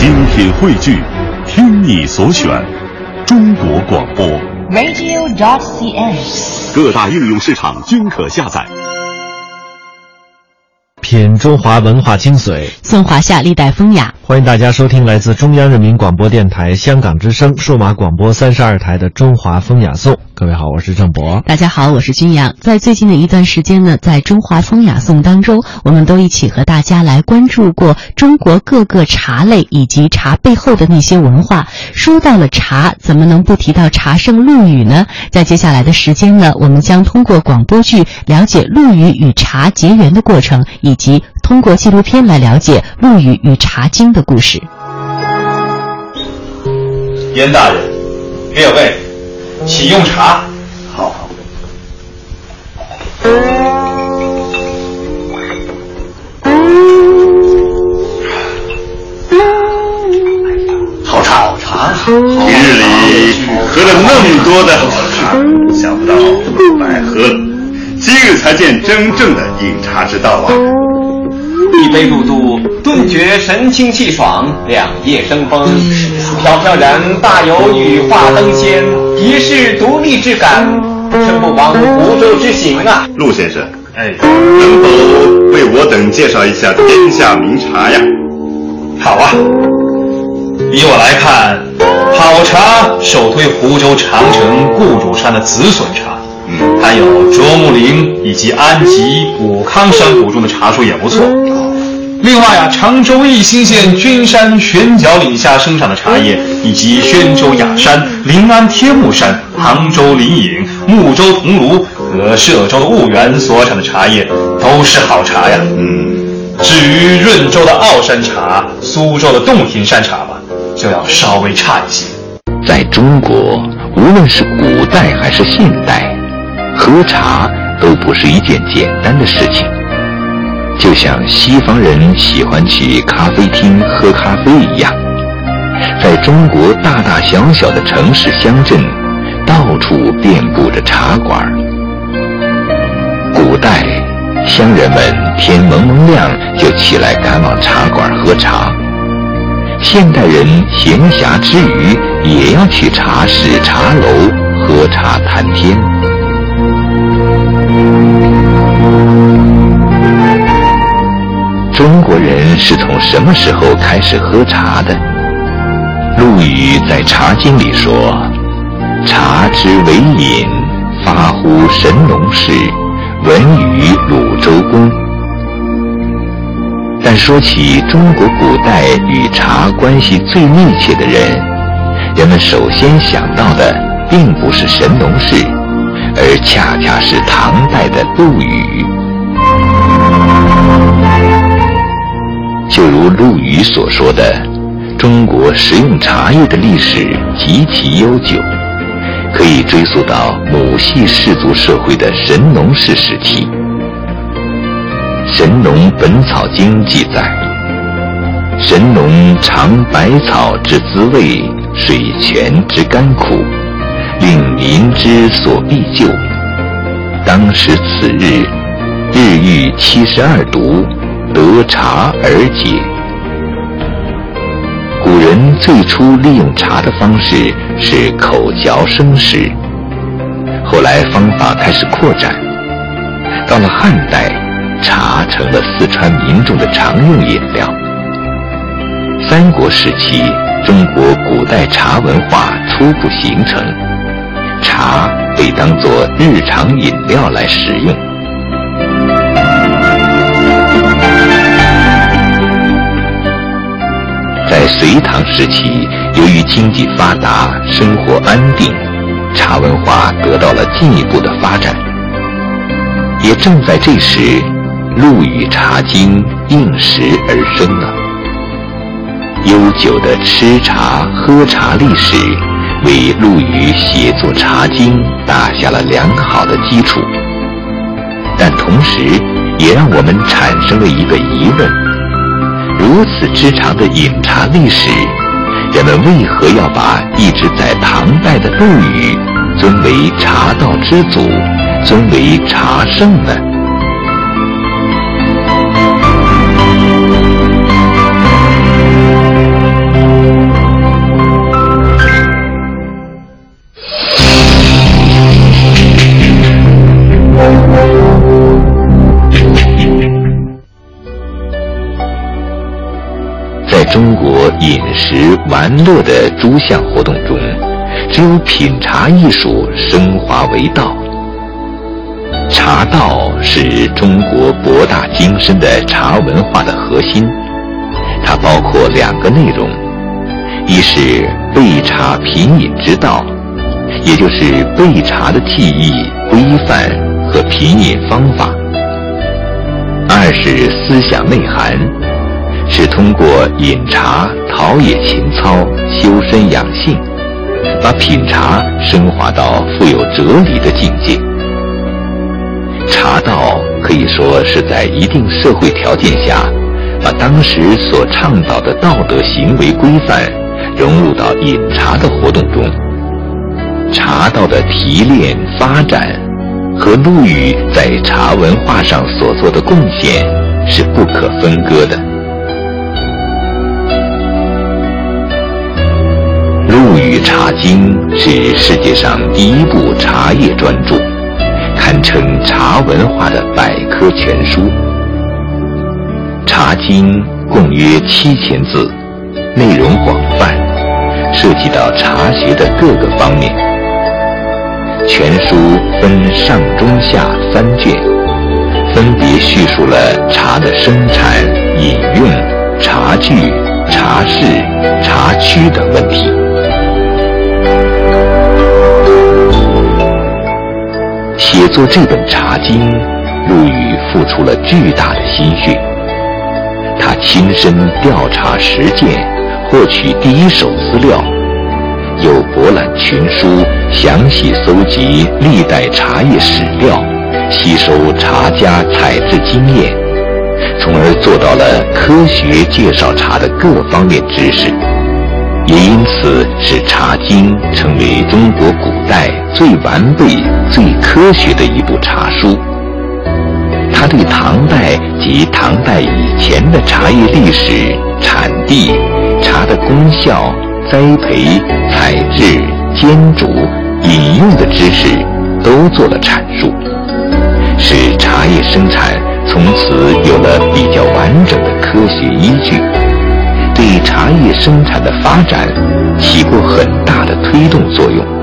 精品汇聚，听你所选，中国广播。radio.cn。各大应用市场均可下载。品中华文化精髓，颂华夏历代风雅。欢迎大家收听来自中央人民广播电台香港之声数码广播三十二台的《中华风雅颂》。各位好，我是郑博。大家好，我是君阳。在最近的一段时间呢，在中华风雅颂当中，我们都一起和大家来关注过中国各个茶类以及茶背后的那些文化。说到了茶，怎么能不提到茶圣陆羽呢？在接下来的时间呢，我们将通过广播剧了解陆羽与茶结缘的过程，以及通过纪录片来了解陆羽与茶经的故事。严大人，列位，请用茶。好好。好茶，好茶！平日里喝了那么多的好茶，想不到白喝了。今日才见真正的饮茶之道啊！一杯入肚，顿觉神清气爽，两腋生风，飘飘然大有羽化登仙、一世独立之感，称不枉湖州之行啊！陆先生，哎，能否为我等介绍一下天下名茶呀？好啊，依我来看，好茶首推湖州长城顾主山的紫笋茶。嗯，还有卓木林以及安吉、武康山谷中的茶树也不错。另外啊，常州义兴县君山悬角岭下生产的茶叶，以及宣州雅山、临安天目山、杭州临颍、睦州桐庐和歙州的婺源所产的茶叶，都是好茶呀。嗯，至于润州的奥山茶、苏州的洞庭山茶吧，就要稍微差一些。在中国，无论是古代还是现代。喝茶都不是一件简单的事情，就像西方人喜欢去咖啡厅喝咖啡一样，在中国大大小小的城市乡镇，到处遍布着茶馆。古代，乡人们天蒙蒙亮就起来赶往茶馆喝茶，现代人闲暇之余也要去茶室、茶楼喝茶谈天。中国人是从什么时候开始喝茶的？陆羽在《茶经》里说：“茶之为饮，发乎神农氏，闻于鲁周公。”但说起中国古代与茶关系最密切的人，人们首先想到的并不是神农氏，而恰恰是唐代的陆羽。陆羽所说的，中国食用茶叶的历史极其悠久，可以追溯到母系氏族社会的神农氏时期。《神农本草经》记载：“神农尝百草之滋味，水泉之甘苦，令民之所必救。当时此日，日遇七十二毒。”得茶而解。人最初利用茶的方式是口嚼生食，后来方法开始扩展。到了汉代，茶成了四川民众的常用饮料。三国时期，中国古代茶文化初步形成，茶被当作日常饮料来食用。隋唐时期，由于经济发达、生活安定，茶文化得到了进一步的发展。也正在这时，《陆羽茶经》应时而生了。悠久的吃茶喝茶历史，为陆羽写作《茶经》打下了良好的基础。但同时，也让我们产生了一个疑问。如此之长的饮茶历史，人们为何要把一直在唐代的陆羽尊为茶道之祖，尊为茶圣呢？饮食玩乐的诸项活动中，只有品茶艺术升华为道。茶道是中国博大精深的茶文化的核心，它包括两个内容：一是备茶品饮之道，也就是备茶的技艺、规范和品饮方法；二是思想内涵，是通过饮茶陶冶情操、修身养性，把品茶升华到富有哲理的境界。茶道可以说是在一定社会条件下，把当时所倡导的道德行为规范融入到饮茶的活动中。茶道的提炼发展和陆羽在茶文化上所做的贡献是不可分割的。《陆羽茶经》是世界上第一部茶叶专著。堪称茶文化的百科全书，《茶经》共约七千字，内容广泛，涉及到茶学的各个方面。全书分上中下三卷，分别叙述了茶的生产、饮用、茶具、茶室、茶区等问题。写作这本《茶经》，陆羽付出了巨大的心血。他亲身调查实践，获取第一手资料，又博览群书，详细搜集历代茶叶史料，吸收茶家采制经验，从而做到了科学介绍茶的各方面知识。也因此，使《茶经》成为中国古代最完备、最科学的一部茶书。它对唐代及唐代以前的茶叶历史、产地、茶的功效、栽培、采制、煎煮、饮用的知识都做了阐述，使茶叶生产从此有了比较完整的科学依据。茶叶生产的发展起过很大的推动作用。